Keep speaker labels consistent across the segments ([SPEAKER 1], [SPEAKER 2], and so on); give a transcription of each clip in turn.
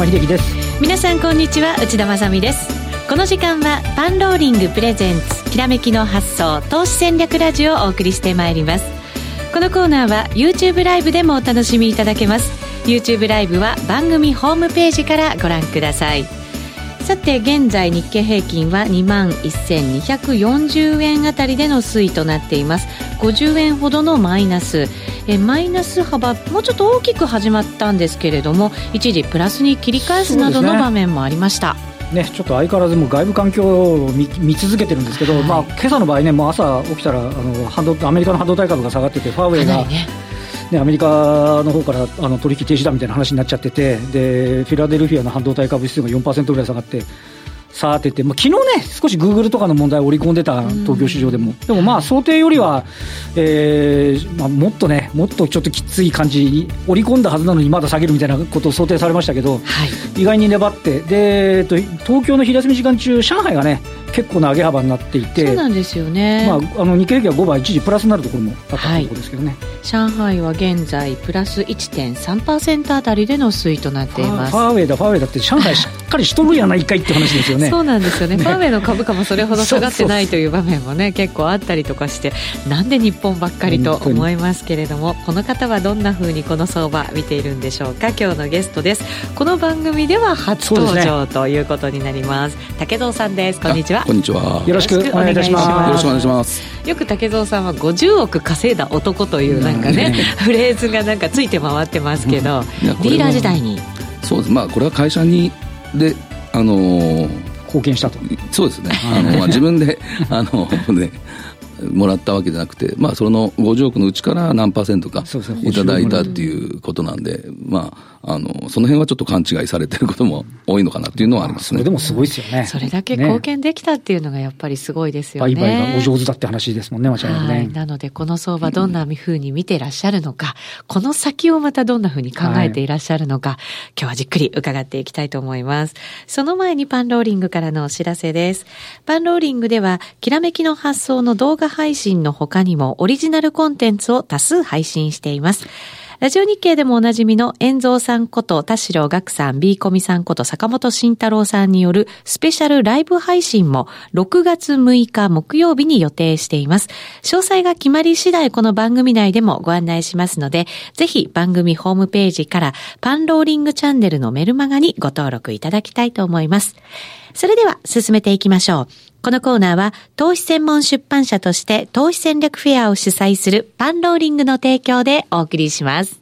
[SPEAKER 1] 和島秀樹です。
[SPEAKER 2] 皆さんこんにちは内田まさです。この時間はパンローリングプレゼンツきらめきの発想投資戦略ラジオをお送りしてまいります。このコーナーは YouTube ライブでもお楽しみいただけます。YouTube ライブは番組ホームページからご覧ください。さて現在日経平均は2万1240円あたりでの推移となっています。50円ほどのマイナス。えマイナス幅もうちょっと大きく始まったんですけれども一時プラスに切り返すなどの場面もありました、
[SPEAKER 1] ね、ちょっと相変わらずも外部環境を見見続けてるんですけど、はい、まあ今朝の場合ね、もう朝起きたらあの半導アメリカの半導体株が下がってて、ファーウェイが、ね、ね、アメリカの方からあの取引停止だみたいな話になっちゃってて、でフィラデルフィアの半導体株指数が4%ぐらい下がって、さてて、まあ、昨日ね、少しグーグルとかの問題を織り込んでた東京市場でも、でもまあ想定よりは、えーまあ、もっとね、もっとちょっときつい感じに織り込んだはずなのに、まだ下げるみたいなことを想定されましたけど、はい、意外に粘って、で東京の昼休み時間中、上海がね、結構な上げ幅になっていて、
[SPEAKER 2] そうなんですよね、
[SPEAKER 1] まあ、あの日経平均は5番、一時プラスになるところもあったとことですけどね、
[SPEAKER 2] はい、上海は現在、プラス1.3%あたりでの推移となっています
[SPEAKER 1] ファーウェイだ、ファーウェイだって、上海しっかりしとるやないかいって話ですよね。
[SPEAKER 2] そうなんですよね、ね、ファーウェイの株価もそれほど下がってないという場面もね、結構あったりとかして、なんで日本ばっかりと思いますけれども、この方はどんなふうにこの相場、見ているんでしょうか、今日のゲストです。この番組では初登場、ね、ということになります。竹蔵さんです。こんにちは。
[SPEAKER 3] こんにちは。
[SPEAKER 1] よろしくお願いいたします。
[SPEAKER 3] よろしくお願いします。
[SPEAKER 2] よく竹蔵さんは50億稼いだ男というなんかね、フレーズがなんかついて回ってますけど、ディーラー時代に。
[SPEAKER 3] そうです。まあこれは会社にであのー、
[SPEAKER 1] 貢献したと
[SPEAKER 3] そうですねあの、まあ、自分で あのねもらったわけじゃなくて、まあ、その50億のうちから何パーセントかいただいたっていうことなんで、まあ、あのその辺はちょっと勘違いされてることも多いのかなっていうのはありますね。そ
[SPEAKER 1] れでもすごいですよね。
[SPEAKER 2] それだけ貢献できたっていうのがやっぱりすごいですよね。
[SPEAKER 1] 売買がお上手だって話ですもんね、間違いなくね。
[SPEAKER 2] なので、この相場どんなふうに見てらっしゃるのか、この先をまたどんなふうに考えていらっしゃるのか、はい、今日はじっくり伺っていきたいと思います。その前にパンローリングからのお知らせです。パンローリングでは、きらめきの発想の動画配信の他にもオリジナルコンテンツを多数配信しています。ラジオ日経でもおなじみの遠蔵さんこと田代岳さん、B コミさんこと坂本慎太郎さんによるスペシャルライブ配信も6月6日木曜日に予定しています。詳細が決まり次第この番組内でもご案内しますので、ぜひ番組ホームページからパンローリングチャンネルのメルマガにご登録いただきたいと思います。それでは進めていきましょう。このコーナーは投資専門出版社として投資戦略フェアを主催するパンローリングの提供でお送りします。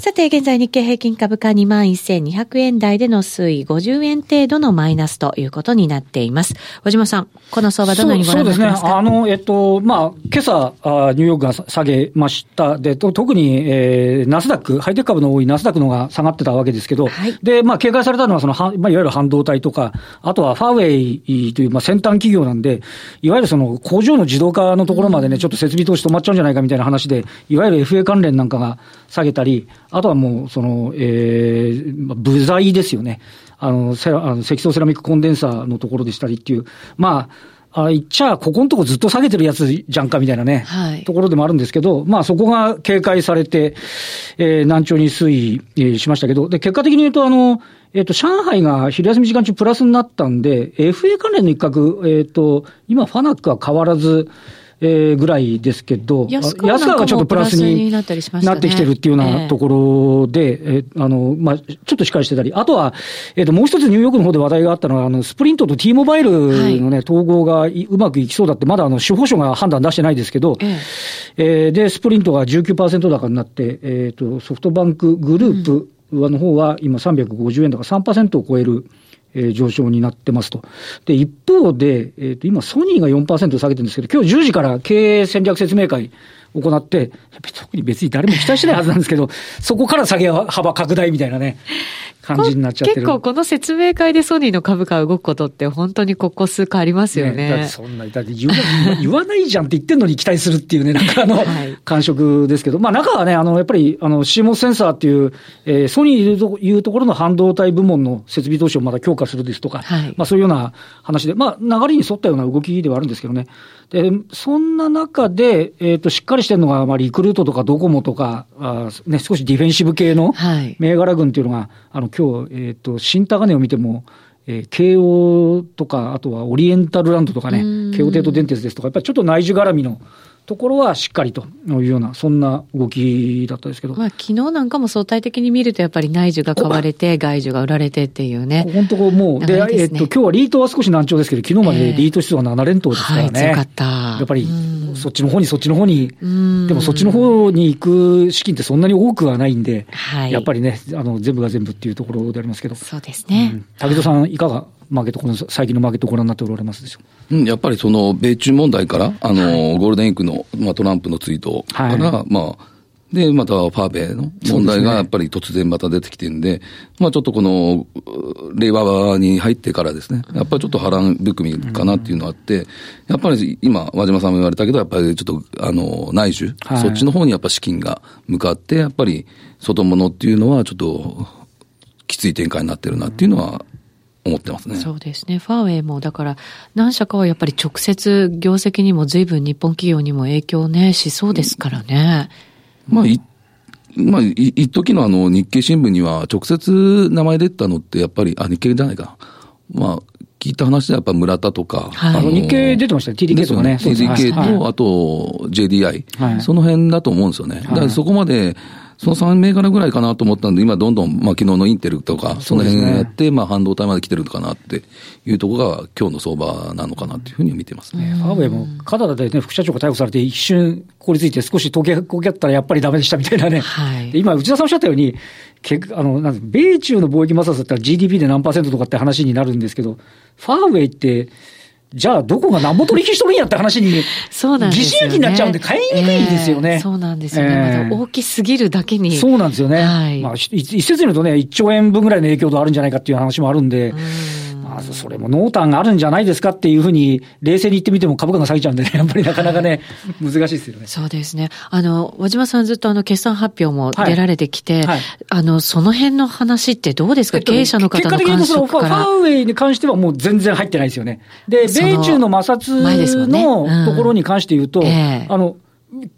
[SPEAKER 2] さて、現在日経平均株価21,200円台での推移、50円程度のマイナスということになっています。小島さん、この相場どのようにご覧になってますか？
[SPEAKER 1] そうですね。あの、えっと、まあ、今朝、あニューヨークが下げました。で、と特に、えー、ナスダック、ハイテク株の多いナスダックのが下がってたわけですけど、はい、で、まあ、警戒されたのは、その、まあ、いわゆる半導体とか、あとはファーウェイという、まあ、先端企業なんで、いわゆるその、工場の自動化のところまでね、ちょっと設備投資止まっちゃうんじゃないかみたいな話で、いわゆる FA 関連なんかが下げたり、あとはもう、その、えー、部材ですよね。あの、セあの積層セラミックコンデンサーのところでしたりっていう、まあ、あ言っちゃ、ここのとこずっと下げてるやつじゃんかみたいなね、はい、ところでもあるんですけど、まあそこが警戒されて、えー、難聴に推移、えー、しましたけど、で、結果的に言うと、あの、えっ、ー、と、上海が昼休み時間中プラスになったんで、FA 関連の一角、えっ、ー、と、今、ファナックは変わらず、えー、ぐらいですけど、安川がちょっとプラスになってきてるっていうようなところで、えー、あの、まあ、ちょっとしっかりしてたり、あとは、えっ、ー、と、もう一つニューヨークの方で話題があったのは、あの、スプリントと T モバイルのね、はい、統合がうまくいきそうだって、まだあの、司法省が判断出してないですけど、えー、えー、で、スプリントが19%高になって、えっ、ー、と、ソフトバンクグループの方は今350円高3%を超える、えー、上昇になってますと。で、一方で、えっ、ー、と、今、ソニーが4%下げてるんですけど、今日10時から経営戦略説明会行って、特に別に誰も期待してないはずなんですけど、そこから下げ幅拡大みたいなね、感じになっちゃってる。
[SPEAKER 2] 結構この説明会でソニーの株価が動くことって本当にここ数回ありますよね。ね
[SPEAKER 1] だってそんな、だって言わ言わないじゃんって言ってんのに期待するっていうね、なんかあの、はい、感触ですけど、まあ中はね、あの、やっぱり、あの、CMOS センサーっていう、えー、ソニーというところの半導体部門の設備投資をまだ強化するですとか、はい、まあそういうような話で、まあ流れに沿ったような動きではあるんですけどね。で、そんな中で、えっ、ー、と、しっかりりしてるのが、まあ、リクルートとかドコモとか、あね、少しディフェンシブ系の銘柄群っていうのが、はい、あの、今日、えっ、ー、と、新高値を見ても、えー、慶応とか、あとはオリエンタルランドとかね、慶応帝都電鉄ですとか、やっぱりちょっと内需絡みのところはしっかりというような、そんな動きだったですけど。
[SPEAKER 2] まあ、昨日なんかも相対的に見ると、やっぱり内需が買われて、外需が売られてっていうね。
[SPEAKER 1] 本当もう、で、ね、えっと、今日はリートは少し難聴ですけど、昨日までリート指数は7連投ですからね。
[SPEAKER 2] はい、強かった。
[SPEAKER 1] やっぱり、そっちの方にそっちの方に、でもそっちの方に行く資金ってそんなに多くはないんで、はい、やっぱりね、あの、全部が全部っていうところでありますけど。
[SPEAKER 2] そうですね。
[SPEAKER 1] うん、武戸さん、いかが？マーケット、この最近のマーケットご覧になっておられますでしょ
[SPEAKER 3] う、うん、やっぱりその米中問題から、あの、はい、ゴールデンウィークの、まあ、トランプのツイートから、はい、まあ、で、またファーベイの問題がやっぱり突然また出てきてるんで、でね、まあちょっとこの、令和に入ってからですね、やっぱりちょっと波乱含みかなっていうのがあって、やっぱり今、和島さんも言われたけど、やっぱりちょっと、あの、内需、はい、そっちの方にやっぱ資金が向かって、やっぱり外物っていうのはちょっと、きつい展開になってるなっていうのは思ってますね。
[SPEAKER 2] そうですね。ファーウェイも、だから、何社かはやっぱり直接業績にも随分日本企業にも影響ね、しそうですからね。
[SPEAKER 3] まあ、い、まあ、い、一時のあの、日経新聞には直接名前出たのってやっぱり、あ、日経じゃないか。まあ、聞いた話でやっぱ村田とか。
[SPEAKER 1] はい、あの日経出てましたね。TDK とかね。
[SPEAKER 3] TDK と、あと JDI、はい。その辺だと思うんですよね。だからそこまで、その3銘柄ぐらいかなと思ったんで、今どんどん、まあ昨日のインテルとか、その辺やって、ね、まあ半導体まで来てるのかなっていうところが今日の相場なのかなっていうふうに見てますね。
[SPEAKER 1] ファーウェイも、カナダでね、副社長が逮捕されて一瞬凍りついて少し溶け、こけったらやっぱりダメでしたみたいなね。はい、今、内田さんおっしゃったように、けあの、なん米中の貿易摩擦だったら GDP で何パーセントとかって話になるんですけど、ファーウェイって、じゃあ、どこが何ぼ取引しとるんやって話に、そうなんですよ、ね、疑心暗鬼になっちゃうんで、買いにくいですよね。
[SPEAKER 2] えー、そうなんですよね。えー、まだ大きすぎるだけに。
[SPEAKER 1] そうなんですよね。はい、まあ、一説に言うとね、1兆円分ぐらいの影響度あるんじゃないかっていう話もあるんで、うんまずそれも濃淡があるんじゃないですかっていうふうに、冷静に言ってみても株価が下げちゃうんでね、やっぱりなかなかね、難しいですよね。
[SPEAKER 2] そうですね。あの、和島さんずっとあの、決算発表も出られてきて、はいはい、あの、その辺の話ってどうですか、えっと、経営者の方の感触から。
[SPEAKER 1] ファーウェイに関してはもう全然入ってないですよね。で、米中の摩擦のところに関して言うと、ねうん、あの、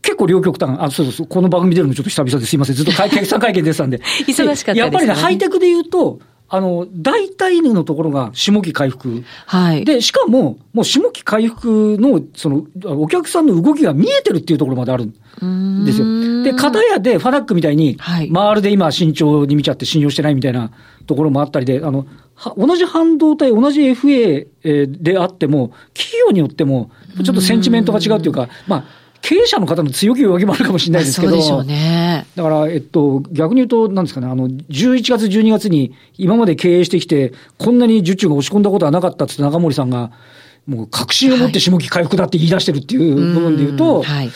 [SPEAKER 1] 結構両極端、あ、そうそう、この番組出るのちょっと久々ですいません。ずっと 決算会見出てたんで。
[SPEAKER 2] 忙しかったです、ね、
[SPEAKER 1] やっぱりね、ハイテクで言うと、あの、大体のところが下期回復。はい。で、しかも、もう下期回復の、その、お客さんの動きが見えてるっていうところまであるんですよ。で、片やでファナックみたいに、はい、まるで今慎重に見ちゃって信用してないみたいなところもあったりで、あの、同じ半導体、同じ FA であっても、企業によっても、ちょっとセンチメントが違うというか、まあ、経営者の方の強気弱気もあるかもしれないですけど、そうでしね。だから、えっと、逆に言うと、なんですかね、あの、11月、12月に今まで経営してきて、こんなに受注が押し込んだことはなかったって中森さんが、もう確信を持って下期回復だって言い出してるっていう部分で言うと、はい、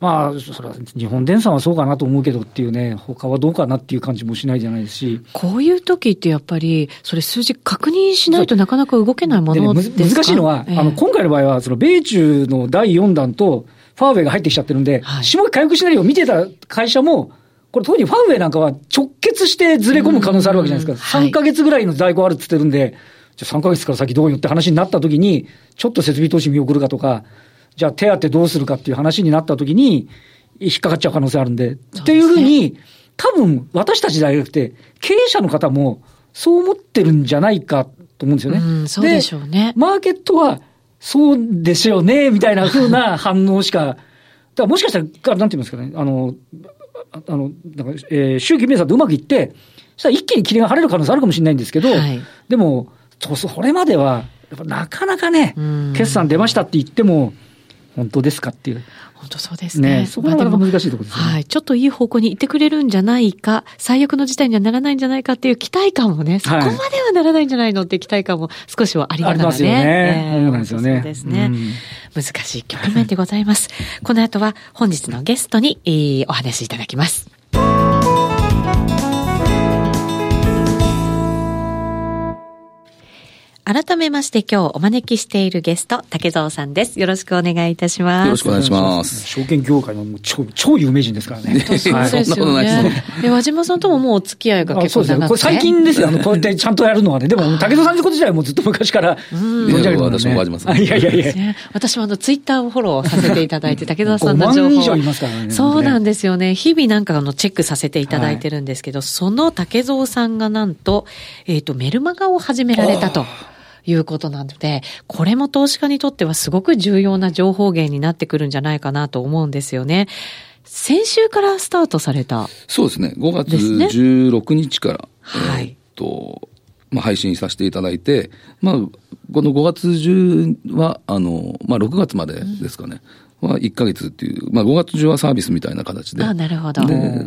[SPEAKER 1] まあ、それは日本電産はそうかなと思うけどっていうね、他はどうかなっていう感じもしないじゃないですし。
[SPEAKER 2] こういう時ってやっぱり、それ数字確認しないとなかなか動けないものですか、
[SPEAKER 1] ね、難しいのは、えー、あの、今回の場合は、その米中の第4弾と、ファーウェイが入ってきちゃってるんで、はい、下期回復シナリオを見てた会社も、これ特にファーウェイなんかは直結してずれ込む可能性あるわけじゃないですか。3ヶ月ぐらいの在庫あるって言ってるんで、じゃあ3ヶ月から先どうよって話になった時に、ちょっと設備投資見送るかとか、じゃあ手当どうするかっていう話になった時に、引っかかっちゃう可能性あるんで、でね、っていうふうに、多分私たちだけじゃなくて、経営者の方もそう思ってるんじゃないかと思うんですよね。う
[SPEAKER 2] ん、そうでしょうね。
[SPEAKER 1] マーケットは、そうですよね、みたいなふうな反応しかだもしかしたら、なんて言いますかね、あの、あの、なんか、えー、周期明算とうまくいって、そしたら一気に霧が晴れる可能性あるかもしれないんですけど、はい、でも、それまでは、やっぱなかなかね、決算出ましたって言っても、本当ですかっていう。
[SPEAKER 2] 本当そうですね。
[SPEAKER 1] ねそこはなかなか難しいところですね、
[SPEAKER 2] はい。ちょっといい方向に行ってくれるんじゃないか、最悪の事態にはならないんじゃないかっていう期待感もね、そこまではならないんじゃないのって期待感も少しはありながらね。ありますよ
[SPEAKER 1] ね。そうなんですよね。
[SPEAKER 2] そうですね。難しい局面でございます。この後は本日のゲストに、えー、お話しいただきます。改めまして今日お招きしているゲスト、竹蔵さんです。よろしくお願いいたします。
[SPEAKER 3] よろしくお願いします。
[SPEAKER 1] 証券業界の超超有名人ですからね。
[SPEAKER 2] そうですよね。で、和島さんとももうお付き合いが結構長くて。
[SPEAKER 1] これ最近ですよ。あの、こうやってちゃんとやるのはね。でも、竹蔵さんのこと自体はもうずっと昔から
[SPEAKER 3] 存じ上げてます、ね。私も和島さん。
[SPEAKER 1] いやいやいや。
[SPEAKER 2] 私もあの、ツイッターをフォローさせていただいて、竹蔵さんの情報。
[SPEAKER 1] 以上いますからね。
[SPEAKER 2] そうなんですよね。日々なんかあの、チェックさせていただいてるんですけど、その竹蔵さんがなんと、えっと、メルマガを始められたと。いうことなので、これも投資家にとってはすごく重要な情報源になってくるんじゃないかなと思うんですよね。先週からスタートされた、
[SPEAKER 3] そうですね。5月16日から、はい、えっと、まあ、配信させていただいて、まあ、この5月中は、あの、まあ、6月までですかね。うんは1か月っていう、まあ、5月中はサービスみたいな形で、
[SPEAKER 2] あなるほど
[SPEAKER 3] で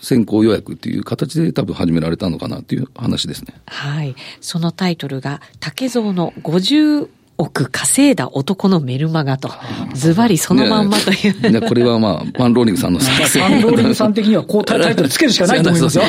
[SPEAKER 3] 先行予約っていう形で多分始められたのかなっていう話ですね。
[SPEAKER 2] はい。そのタイトルが、竹蔵の50億稼いだ男のメルマガと、ズバリそのまんまという。
[SPEAKER 3] いや、これはまあ、パンローリングさんの作
[SPEAKER 1] 戦。パンローリングさん的にはこうタイトルつけるしかないと思いますよ。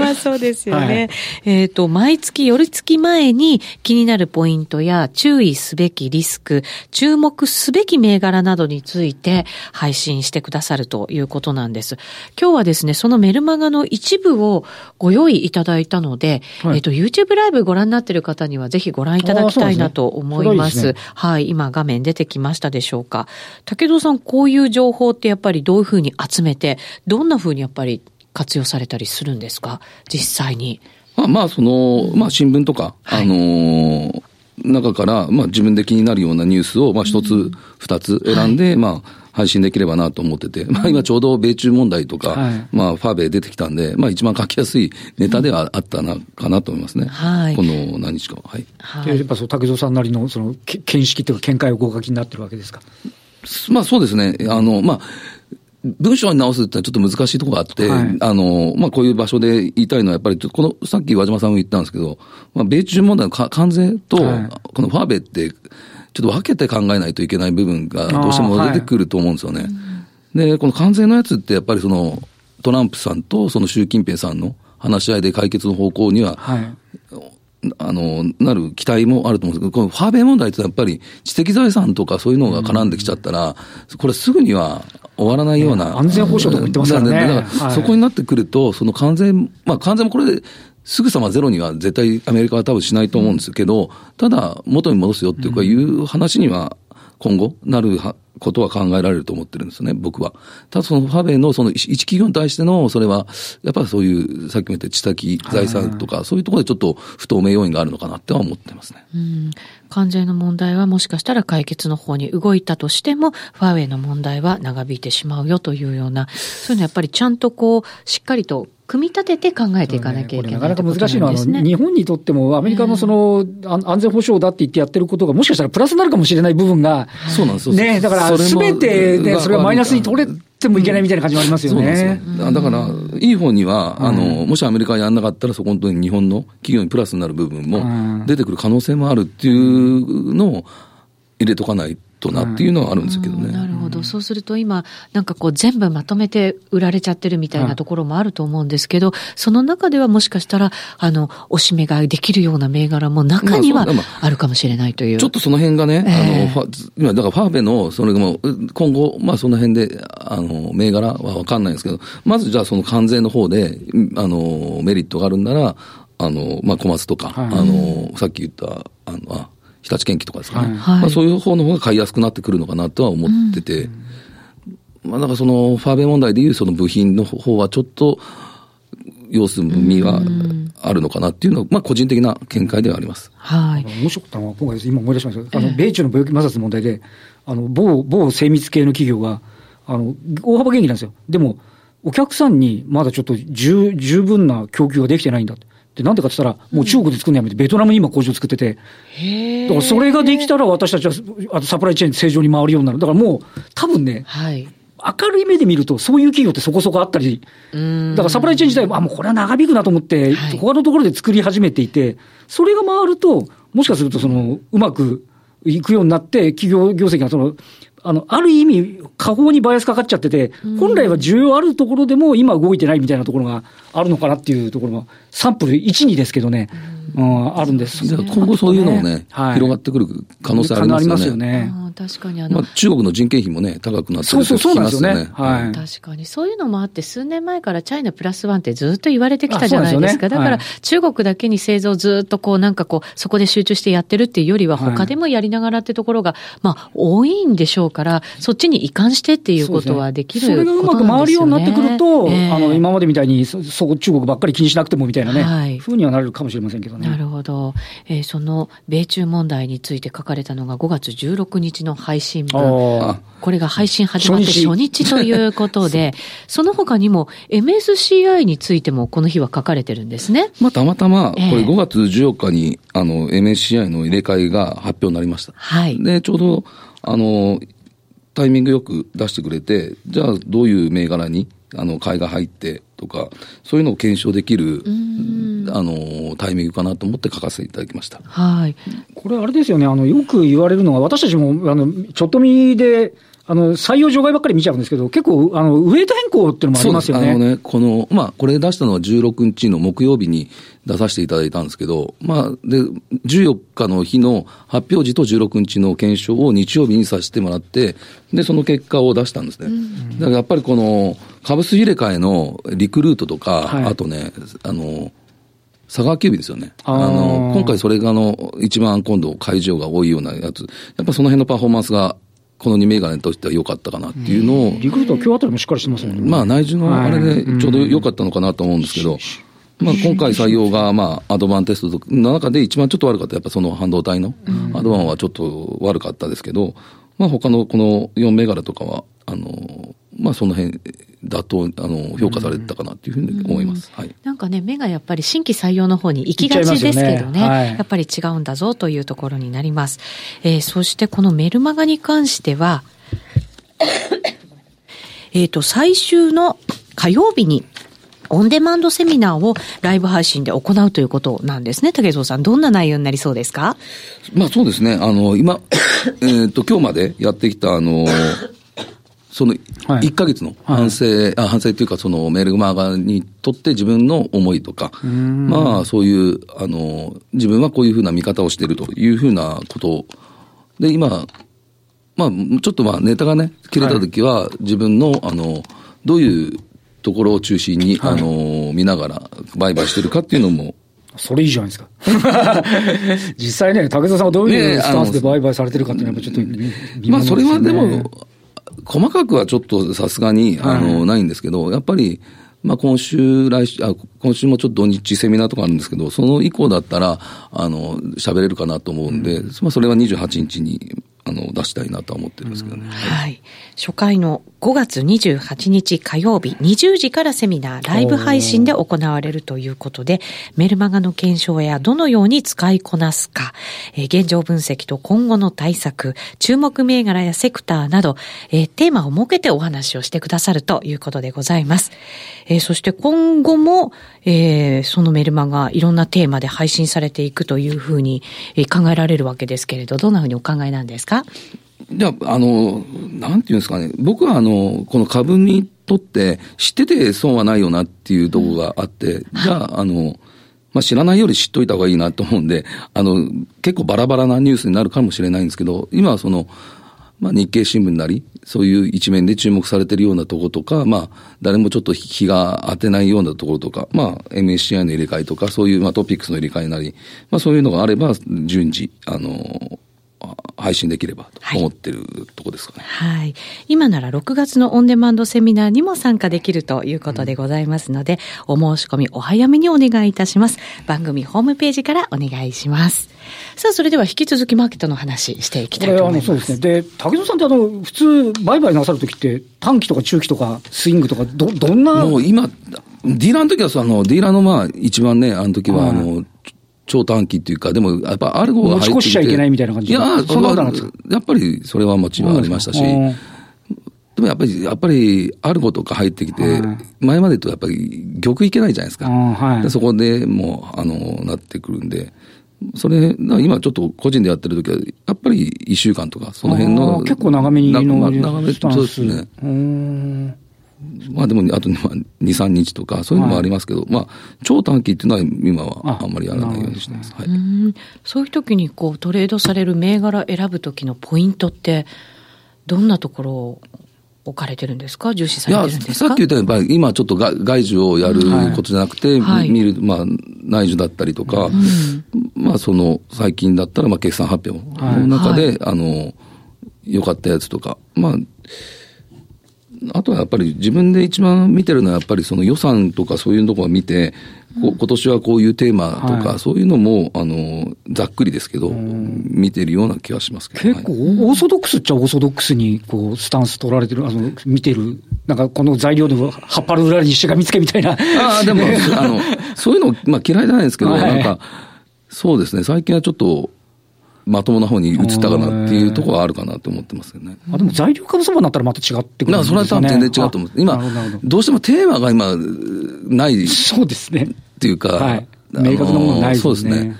[SPEAKER 2] まあそうですよね。はい、えっ、と、毎月夜月前に気になるポイントや注意すべきリスク、注目すべき銘柄などについて配信してくださるということなんです。今日はですね、そのメルマガの一部をご用意いただいたので、はい、えっ、と、YouTube ライブご覧になっている方にはぜひご覧いただきたいなと思います。います。いいすね、はい。今画面出てきましたでしょうか。武藤さん、こういう情報ってやっぱりどういうふうに集めて、どんなふうにやっぱり活用されたりするんですか？実際に。
[SPEAKER 3] まあ、まあ、その、まあ、新聞とか、はい、あのー中から、まあ、自分で気になるようなニュースを、まあ、一つ、二つ選んで、はい、まあ、配信できればなと思ってて、まあ今ちょうど米中問題とか、はい、まあファーベイ出てきたんで、まあ一番書きやすいネタではあったな、かなと思いますね。はい。この何日かはい。
[SPEAKER 1] はい、やっぱそう、竹蔵さんなりの、その、見識というか見解をご書きになってるわけですか？
[SPEAKER 3] まあそうですね。あの、まあ、文章に直すってのはちょっと難しいところがあって、はい、あの、まあ、こういう場所で言いたいのは、やっぱり、この、さっき和島さんも言ったんですけど、まあ、米中問題の関税と、このファーベイって、ちょっと分けて考えないといけない部分がどうしても出てくると思うんですよね。で、この関税のやつってやっぱりその、トランプさんとその習近平さんの話し合いで解決の方向には、はい、あの、なる期待もあると思うんですけど、このファーベイ問題ってやっぱり知的財産とかそういうのが絡んできちゃったら、うん、これすぐには終わらないような。
[SPEAKER 1] 安全保障とか言ってますからね。
[SPEAKER 3] だから、そこになってくると、その関税、まあ関税もこれですぐさまゼロには絶対アメリカは多分しないと思うんですけど、ただ元に戻すよっていうかいう話には今後なることは考えられると思ってるんですね、僕は。ただそのファベのその一企業に対しての、それは、やっぱりそういう、さっきも言った知的財産とか、そういうところでちょっと不透明要因があるのかなっては思ってますね。
[SPEAKER 2] うん。関税の問題はもしかしたら解決の方に動いたとしても、ファーウェイの問題は長引いてしまうよというような、そういうのやっぱりちゃんとこう、しっかりと組み立てて考えていかなきゃいけない、ね、な
[SPEAKER 1] かなか難しいのは、日本にとっても、アメリカのその、安全保障だって言ってやってることが、もしかしたらプラスになるかもしれない部分が、
[SPEAKER 3] そうなんです
[SPEAKER 1] ね、だからすべてで、それがマイナスに取れてもいけないみたいな感じもありますよね。
[SPEAKER 3] うん、だから、いい方には、あの、もしアメリカがやんなかったら、そこに日本の企業にプラスになる部分も出てくる可能性もあるっていうのを入れとかないとなっていうのはあるんですけどね。
[SPEAKER 2] なるほど。そうすると今、なんかこう全部まとめて売られちゃってるみたいなところもあると思うんですけど、その中ではもしかしたら、あの、おしめができるような銘柄も中にはあるかもしれないという。
[SPEAKER 3] ちょっとその辺がね、えー、あの、今、だからファーベの、それも、今後、まあその辺で、あの、銘柄はわかんないんですけど、まずじゃあその関税の方で、あの、メリットがあるんなら、あの、まあ小松とか、はい、あの、さっき言った、あの、あ日立建機とかですかね、はい、まあ、そういう方の方が買いやすくなってくるのかなとは思ってて、うん、まあ、だからそのファーベイ問題でいうその部品の方はちょっと様子見があるのかなっていうのは、まあ、個人的な見解ではあります。
[SPEAKER 2] はい。
[SPEAKER 1] 面白かったのは、今回、今思い出しました。あの、米中の病気摩擦の問題で、あの、某、某精密系の企業が、あの、大幅減益なんですよ。でも、お客さんにまだちょっと十十分な供給ができてないんだって。で、なんでかって言ったら、もう中国で作るのやめて、ベトナムに今工場作ってて、だからそれができたら私たちは、あとサプライチェーン正常に回るようになる。だからもう、多分ね、はい、明るい目で見ると、そういう企業ってそこそこあったり、だからサプライチェーン自体、あ、もうこれは長引くなと思って、はい、他のところで作り始めていて、それが回ると、もしかすると、その、うまくいくようになって、企業業績がその、あの、ある意味、下方にバイアスかかっちゃってて、本来は需要あるところでも今動いてないみたいなところがあるのかなっていうところが、サンプル1、2ですけどね、うん、あるんです。
[SPEAKER 3] じゃ今後そういうのもね、はい、広がってくる可能性ありますよね。ありますよね。
[SPEAKER 2] 確かにあの、
[SPEAKER 3] まあ、中国の人件費もね、高くなってる
[SPEAKER 1] そうそうそうなんですよね。
[SPEAKER 2] はい。確かに。そういうのもあって、数年前からチャイナプラスワンってずっと言われてきたじゃないですか。すね、だから、中国だけに製造ずっとこう、なんかこう、そこで集中してやってるっていうよりは、他でもやりながらってところが、まあ、多いんでしょうから、そっちに移管してっていうことはできる、ね、それ
[SPEAKER 1] がうまく回るようになってくると、えー、あの、今までみたいに、そ、そ中国ばっかり気にしなくてもみたいなね、はい、ふうにはなるかもしれませんけどね。
[SPEAKER 2] なるほど。えー、その、米中問題について書かれたのが5月16日の配信分。これが配信始まって初日ということで、その他にも MSCI についてもこの日は書かれてるんですね。
[SPEAKER 3] まあ、たまたま、これ5月14日に、あの、MSCI の入れ替えが発表になりました。はい。で、ちょうど、あの、タイミングよく出してくれて、じゃあどういう銘柄にあの買いが入ってとか、そういうのを検証できるあのタイミングかなと思って書かせていただきました。
[SPEAKER 1] はい。これあれですよね、あのよく言われるのが、私たちもあのちょっと見であの、採用除外ばっかり見ちゃうんですけど、結構、あの、ウェイト変更っていうのもありますよね。
[SPEAKER 3] あのね、この、まあ、これ出したのは16日の木曜日に出させていただいたんですけど、まあ、で、14日の日の発表時と16日の検証を日曜日にさせてもらって、で、その結果を出したんですね。うん、だからやっぱりこの、株数入れ替えのリクルートとか、はい、あとね、あの、佐川急便ですよね。あの、今回それがあの、一番今度会場が多いようなやつ、やっぱその辺のパフォーマンスがこの2銘柄にとっては良かったかなっていうのを。
[SPEAKER 1] リクルートは今日あたりもしっかりしてますよね。
[SPEAKER 3] まあ内需のあれでちょうど良かったのかなと思うんですけど、まあ今回採用がまあアドバンテストの中で一番ちょっと悪かったやっぱその半導体のアドバンはちょっと悪かったですけど、まあ他のこの4銘柄とかは、あの、まあその辺妥当、あの、評価されてたかなっていうふうに思います。はい。
[SPEAKER 2] なんかね、目がやっぱり新規採用の方に行きがちですけどね、ねはい、やっぱり違うんだぞというところになります。えー、そしてこのメルマガに関しては、えっと、最終の火曜日にオンデマンドセミナーをライブ配信で行うということなんですね。竹蔵さん、どんな内容になりそうですか？
[SPEAKER 3] まあそうですね。あの、今、えっと、今日までやってきた、あの、その1か月の反省、はい、あ反省というか、そのメールマガにとって自分の思いとか、まあそういう、あの、自分はこういうふうな見方をしているというふうなこと。で、今、まあちょっとまあネタがね、切れた時は、自分の、あの、どういうところを中心に、はい、あの、見ながら売買してるかっていうのも、
[SPEAKER 1] それいいじゃないですか。実際ね、竹澤さんはどういうスタンスで売買されてるかっていうのは、ちょっと、ね、
[SPEAKER 3] まあ、それはでも、細かくはちょっとさすがに、あの、ないんですけど、やっぱり、まあ、今週、来週、あ、今週もちょっと土日セミナーとかあるんですけど、その以降だったら、あの、喋れるかなと思うんで、うん、まあ、それは28日に、あの、出したいなとは思ってるんですけどね。
[SPEAKER 2] はい。初回の5月28日火曜日20時からセミナー、ライブ配信で行われるということで、メルマガの検証やどのように使いこなすか、えー、現状分析と今後の対策、注目銘柄やセクターなど、えー、テーマを設けてお話をしてくださるということでございます。えー、そして今後も、えー、そのメルマガいろんなテーマで配信されていくというふうに考えられるわけですけれど、どんなふうにお考えなんですか？
[SPEAKER 3] じゃあ、あの、なんていうんですかね、僕はあの、この株にとって知ってて損はないよなっていうところがあって、うん、じゃあ、あの、まあ、知らないより知っといた方がいいなと思うんで、あの、結構バラバラなニュースになるかもしれないんですけど、今はその、まあ、日経新聞なり、そういう一面で注目されてるようなところとか、まあ、誰もちょっと日が当てないようなところとか、まあ、MSCI の入れ替えとか、そういう、まあ、トピックスの入れ替えなり、まあ、そういうのがあれば、順次、あの、配信できればと思ってるとこですかね、
[SPEAKER 2] はい。今なら6月のオンデマンドセミナーにも参加できるということでございますので、うん、お申し込みお早めにお願いいたします。番組ホームページからお願いします。さあ、それでは引き続きマーケットの話していきたいと思います。そうですね。
[SPEAKER 1] で、竹野さんってあの、普通、売買なさるときって、短期とか中期とか、スイングとか、ど、どんな？
[SPEAKER 3] もう今、ディーラーの時はあの、ディーラーのまあ、一番ね、あの時は、あの、超短期っていうか、でもやっぱアルゴが入って
[SPEAKER 1] て。持ち越しちゃいけないみたいな感じ
[SPEAKER 3] いや、そんなやっぱりそれはもちろんありましたし、でもやっぱり、やっぱり、アルゴとか入ってきて、前までとやっぱり玉いけないじゃないですか。はい、でそこでもう、あの、なってくるんで、それ、今ちょっと個人でやってる時は、やっぱり1週間とか、その辺の。
[SPEAKER 1] 結構長めにの
[SPEAKER 3] 長め、そうですね。まあでも、あと、2、3日とか、そういうのもありますけど、はい、まあ、超短期っていうのは今はあんまりやらないようにしてます。はい、
[SPEAKER 2] そういう時にこう、トレードされる銘柄選ぶ時のポイントって、どんなところを置かれてるんですか？重視されてるんですか？
[SPEAKER 3] さっき言ったように、今ちょっと外需をやることじゃなくて、はい、見る、まあ、内需だったりとか、うん、まあ、その、最近だったら、まあ、決算発表の中で、はい、あの、良かったやつとか、まあ、あとはやっぱり自分で一番見てるのはやっぱりその予算とかそういうところを見て、こ今年はこういうテーマとか、そういうのも、あの、ざっくりですけど、見てるような気がしますけ
[SPEAKER 1] ど、結構、オーソドックスっちゃオーソドックスに、こう、スタンス取られてる、あの、見てる、なんかこの材料の葉っぱの裏にしがみつけみたいな。
[SPEAKER 3] ああ、でも、あの、そういうの、まあ嫌いじゃないですけど、なんか、そうですね、最近はちょっと、まともな方に移ったかなっていうところはあるかなと思ってますよね。
[SPEAKER 1] あでも材料株相場になったらまた違ってくるんですね。
[SPEAKER 3] それは全然違うと思う。今、どうしてもテーマが今、ない。
[SPEAKER 1] そうですね。
[SPEAKER 3] っていうか、はい、
[SPEAKER 1] 明確なものないですね。そうですね。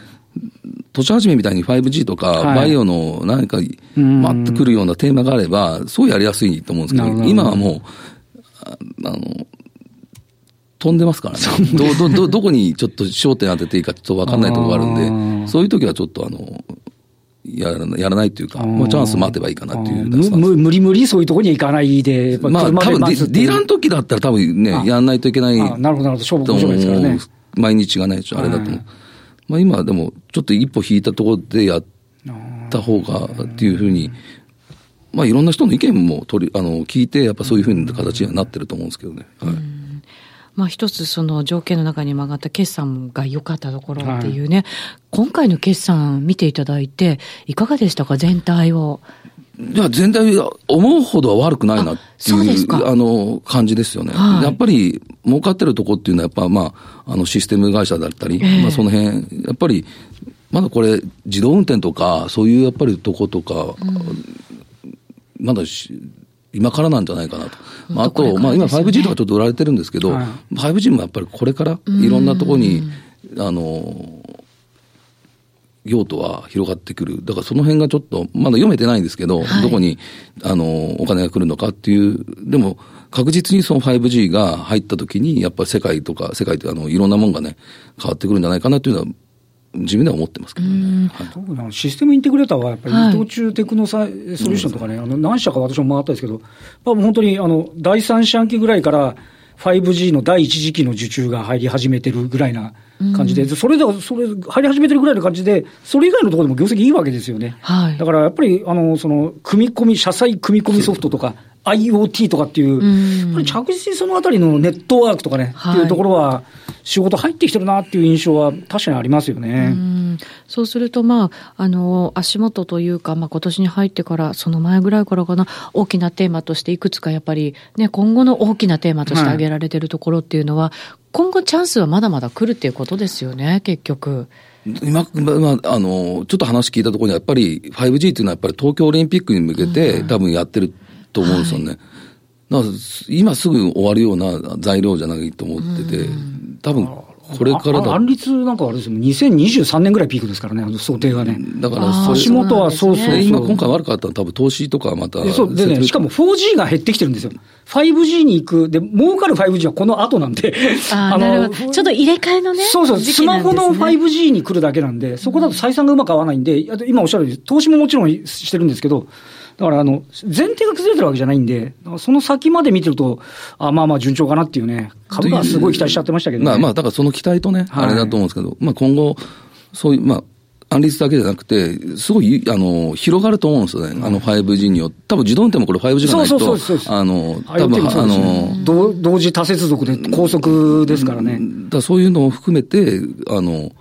[SPEAKER 3] 年始めみたいに 5G とか、バイオの何か待ってくるようなテーマがあれば、すごいやりやすいと思うんですけど、今はもう、あの、飛んでますからね。ど、ど、ど、どこにちょっと焦点当てていいかちょっとわかんないところがあるんで、そういう時はちょっとあの、やらやらないというか、まあ、チャンス待てばいいかなっていう
[SPEAKER 1] 無無理無理そういうところに行かないで、
[SPEAKER 3] まあ、多分ディラン時だったら多分ね、やらないといけない。なるほど、
[SPEAKER 1] なるほど、勝負面白いですからね。
[SPEAKER 3] 毎日がないとあれだと思う。まあ今でも、ちょっと一歩引いたところでやった方がっていうふうに、まあいろんな人の意見も取り、あの、聞いて、やっぱそういうふうな形にはなってると思うんですけどね。はい。
[SPEAKER 2] まあ、一つその条件の中に曲がった決算が良かったところっていうね、はい、今回の決算見ていただいて、いかがでしたか、全体を。
[SPEAKER 3] いや、全体、思うほどは悪くないなっていう、あの、感じですよね。はい、やっぱり、儲かってるとこっていうのは、やっぱ、まあ、あの、システム会社だったり、えー、まあ、その辺、やっぱり、まだこれ、自動運転とか、そういうやっぱりとことか、うん、まだ今からなんじゃないかなと。まあ、あと、まあ今 5G とかちょっと売られてるんですけど、はい、5G もやっぱりこれからいろんなところに、あの、用途は広がってくる。だからその辺がちょっと、まだ読めてないんですけど、はい、どこに、あの、お金が来るのかっていう、でも、確実にその 5G が入った時に、やっぱり世界とか、世界ってあの、いろんなもんがね、変わってくるんじゃないかなっていうのは、自分では思ってますけどね。
[SPEAKER 1] はい、システムインテグレーターはやっぱり伊藤忠テクノサイ、ソリューションとかね、あの何社か私も回ったんですけど、まあ、本当にあの第三四半期ぐらいから 5G の第一次期の受注が入り始めてるぐらいな感じで、それで、それ、入り始めてるぐらいの感じで、それ以外のところでも業績いいわけですよね。はい、だからやっぱり、あの、その、組み込み、社債組み込みソフトとか、IoT とかっていう、やっぱり着実にそのあたりのネットワークとかね、はい、っていうところは、仕事入ってきてるなっていう印象は確かにありますよね。
[SPEAKER 2] うそうすると、まあ、あの、足元というか、まあ、今年に入ってから、その前ぐらいからかな、大きなテーマとしていくつかやっぱり、ね、今後の大きなテーマとして挙げられてるところっていうのは、はい、今後チャンスはまだまだ来るっていうことですよね、結局。
[SPEAKER 3] 今、まあ、あの、ちょっと話聞いたところにやっぱり 5G っていうのはやっぱり東京オリンピックに向けて多分やってると思うんですよね。はいだから今すぐ終わるような材料じゃないと思ってて、多分これからだ。
[SPEAKER 1] 安立なんかあれですよ、2023年ぐらいピークですからね、想定がね。
[SPEAKER 3] だから
[SPEAKER 1] そ足元はそうそうそう。
[SPEAKER 3] 今、今回悪かったのは、多分投資とかまた。
[SPEAKER 1] そうでね、しかも 4G が減ってきてるんですよ。5G に行く、で、儲かる 5G はこの後なんで。
[SPEAKER 2] あ あの、ちょっと入れ替えのね。
[SPEAKER 1] そうそう、スマホの 5G に来るだけなんで、そこだと採算がうまく合わないんで、今おっしゃるように、投資ももちろんしてるんですけど、だからあの、前提が崩れてるわけじゃないんで、その先まで見てると、あまあまあ順調かなっていうね、株価はすごい期待しちゃってましたけどね。
[SPEAKER 3] まあまあ、だからその期待とね、あれだと思うんですけど、まあ今後、そういう、まあ、安立だけじゃなくて、すごい、あの、広がると思うんですよね。あの 5G によって。多分自動運転もこれ 5G がないと、そうそうそうあの、多分、
[SPEAKER 1] あの、同時多接続で高速ですからね。
[SPEAKER 3] だそういうのを含めて、あの、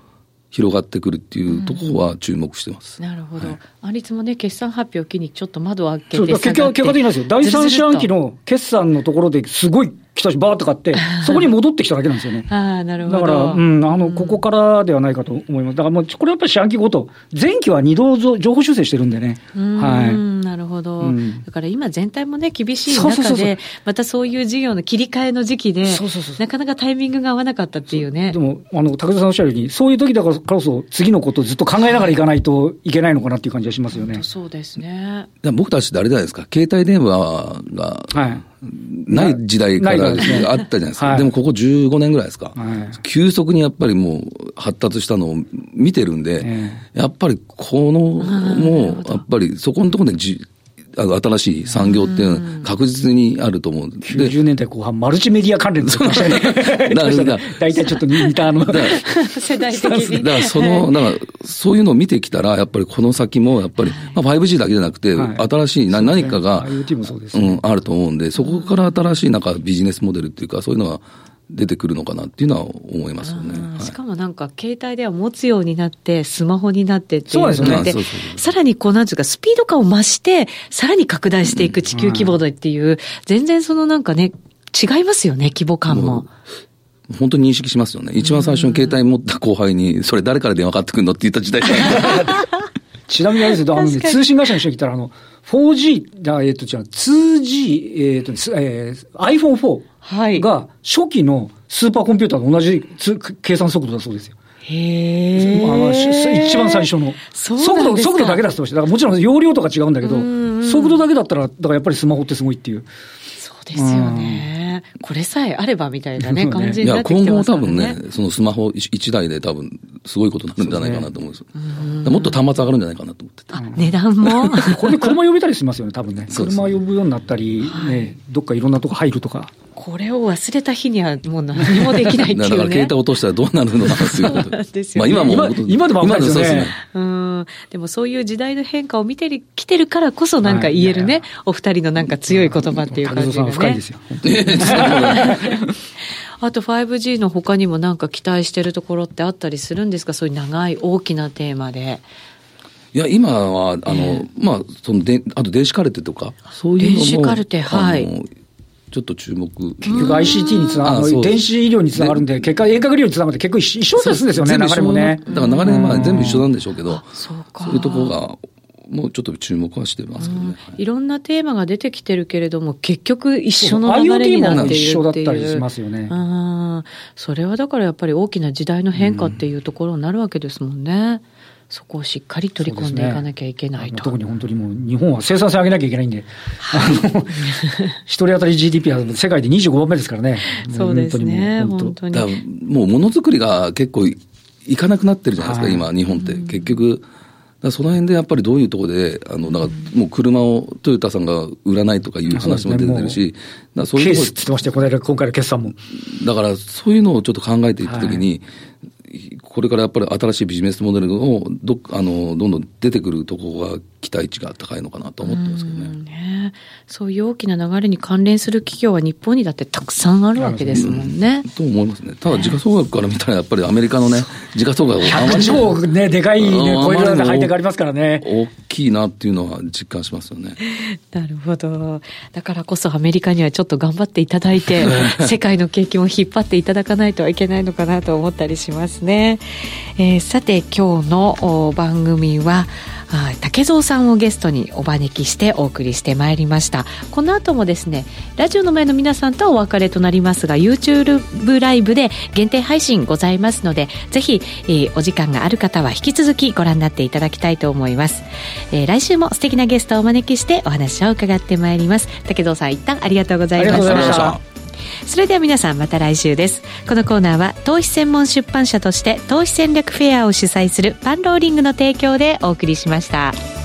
[SPEAKER 3] 広がってくるっていうところは注目してます。
[SPEAKER 2] うん、なるほど。はい、アリツもね、決算発表を機にちょっと窓を開けて
[SPEAKER 1] 結果、結果的なんですよ。第三四半期の決算のところですごい来たし、バーっと買って、そこに戻ってきただけなんですよね。
[SPEAKER 2] ああ、なるほど。
[SPEAKER 1] だから、うん、あの、ここからではないかと思います。だからもう、これやっぱり四半期ごと、前期は2度情報修正してるんでね。
[SPEAKER 2] はい。なるほど、うん。だから今全体もね、厳しい中で、またそういう事業の切り替えの時期で、そうそうそうなかなかタイミングが合わなかったっていうね。
[SPEAKER 1] でも、あの、武田さんおっしゃるように、そういう時だからこそ、次のことをずっと考えながらいかないといけないのかなっていう感じがしますよね。
[SPEAKER 2] そうですね。
[SPEAKER 3] 僕たちってあれじゃないですか、携帯電話が、はい。ない時代からあったじゃないですか。でもここ15年ぐらいですか。急速にやっぱりもう発達したのを見てるんで、やっぱりこの、もう、やっぱりそこのところでじ新しい産業っていうのは確実にあると思う。
[SPEAKER 1] 90年代後半、マルチメディア関連のましたね。だから大体ちょっと似たあの。
[SPEAKER 2] 世代的に。
[SPEAKER 3] だからその、だからそういうのを見てきたら、やっぱりこの先も、やっぱり、まあ、5G だけじゃなくて、新しい何何かが、うん、あると思うんで、そこから新しいなんかビジネスモデルっていうか、そういうのは、出てくるのかなっていうのは思いますよね。
[SPEAKER 2] はい、しかもなんか、携帯では持つようになって、スマホになってっていう。ので、ね、さらにこう、なんていうか、スピード感を増して、さらに拡大していく地球規模でっていう、うん、全然そのなんかね、違いますよね、規模感も。
[SPEAKER 3] 本当に認識しますよね。一番最初に携帯持った後輩に、それ誰から電話かかってくるのって言った時代
[SPEAKER 1] ちなみにあれですけど、あの、ね、通信会社の人が来たら、あの、4G、えっ、ー、と、じゃあ、2G、えっ、ー、と、えー、iPhone4 が初期のスーパーコンピューターと同じ計算速度だそうですよ。
[SPEAKER 2] へ
[SPEAKER 1] あの一番最初の。速度、速度だけだってました。だからもちろん容量とか違うんだけど、速度だけだったら、だからやっぱりスマホってすごいっていう。
[SPEAKER 2] そうですよね。これさえあればみたいな ね、感じになってきてますからね。
[SPEAKER 3] いや、今後多分ね、そのスマホ一台で多分、すごいことになるんじゃないかなと思うんですよ。もっと端末上がるんじゃないかなと思って
[SPEAKER 2] あ、値段も
[SPEAKER 1] これで車呼べたりしますよね、多分ね。車呼ぶようになったり、ね、どっかいろんなとこ入るとか。
[SPEAKER 2] これを忘れた日にはもう何もできないっていう、ね、だから
[SPEAKER 3] 携帯落としたらどうなるのかっていうことですよ、ね、まあ今も
[SPEAKER 1] 今でも危ないですよね。
[SPEAKER 2] うん。でもそういう時代の変化を見てきてるからこそなんか言えるね、はい、お二人のなんか強い言葉っていう感じがね。
[SPEAKER 1] 深いですよ。
[SPEAKER 2] あと 5G の他にもなんか期待してるところってあったりするんですか？そういう長い大きなテーマで。
[SPEAKER 3] いや、今は、あの、えー、まあ、そので、あと電子カルテとか、そういうのも。電子
[SPEAKER 2] カルテ、はい。
[SPEAKER 3] ちょっと注目。
[SPEAKER 1] 結局 ICT につながる、電子医療につながるんで、結果遠隔医療につながって結構一緒ですですよね、流れもね。
[SPEAKER 3] だから流れまあ全部一緒なんでしょうけど、そういうところがもうちょっと注目はしてますけどね、
[SPEAKER 2] いろんなテーマが出てきてるけれども、結局一緒の流れになっているっていう。ね。それはだからやっぱり大きな時代の変化っていうところになるわけですもんね。そこをしっかり取り込んでいかなきゃいけないと。ね、
[SPEAKER 1] 特に本当にもう、日本は生産性上げなきゃいけないんで、はい、一人当たり GDP は世界で25番目ですからね。
[SPEAKER 2] そうですね、本当に。
[SPEAKER 3] もうものづくりが結構いかなくなってるじゃないですか、はい、今、日本って。結局、その辺でやっぱりどういうところで、あの、だからもう車をトヨタさんが売らないとかいう話も出てるし、
[SPEAKER 1] だそういうケースって言ってましたよ、この間、今回の決算も。
[SPEAKER 3] だから、そういうのをちょっと考えていったときに、これからやっぱり新しいビジネスモデルのどあのどんどん出てくるところが期待値が高いのかなと思ってますけどね
[SPEAKER 2] ねそういう大きな流れに関連する企業は日本にだってたくさんあるわけですもんね。
[SPEAKER 3] うん、と思いますね。ただ時価総額から見たらやっぱりアメリカのね、時価総額
[SPEAKER 1] 100兆ね、でかいね、こういうようなハイテクありますからね。
[SPEAKER 3] 大きいなっていうのは実感しますよね。
[SPEAKER 2] なるほど。だからこそアメリカにはちょっと頑張っていただいて、世界の景気も引っ張っていただかないといけないのかなと思ったりしますね。えー、さて今日の番組は、はい、竹蔵さんをゲストにお招きしてお送りしてまいりました。この後もですねラジオの前の皆さんとお別れとなりますが YouTube ライブで限定配信ございますのでぜひ、えー、お時間がある方は引き続きご覧になっていただきたいと思います、えー、来週も素敵なゲストをお招きしてお話を伺ってまいります。竹蔵さん一旦ありがとうございました。それでは皆さんまた来週ですこのコーナーは投資専門出版社として投資戦略フェアを主催するパンローリングの提供でお送りしました。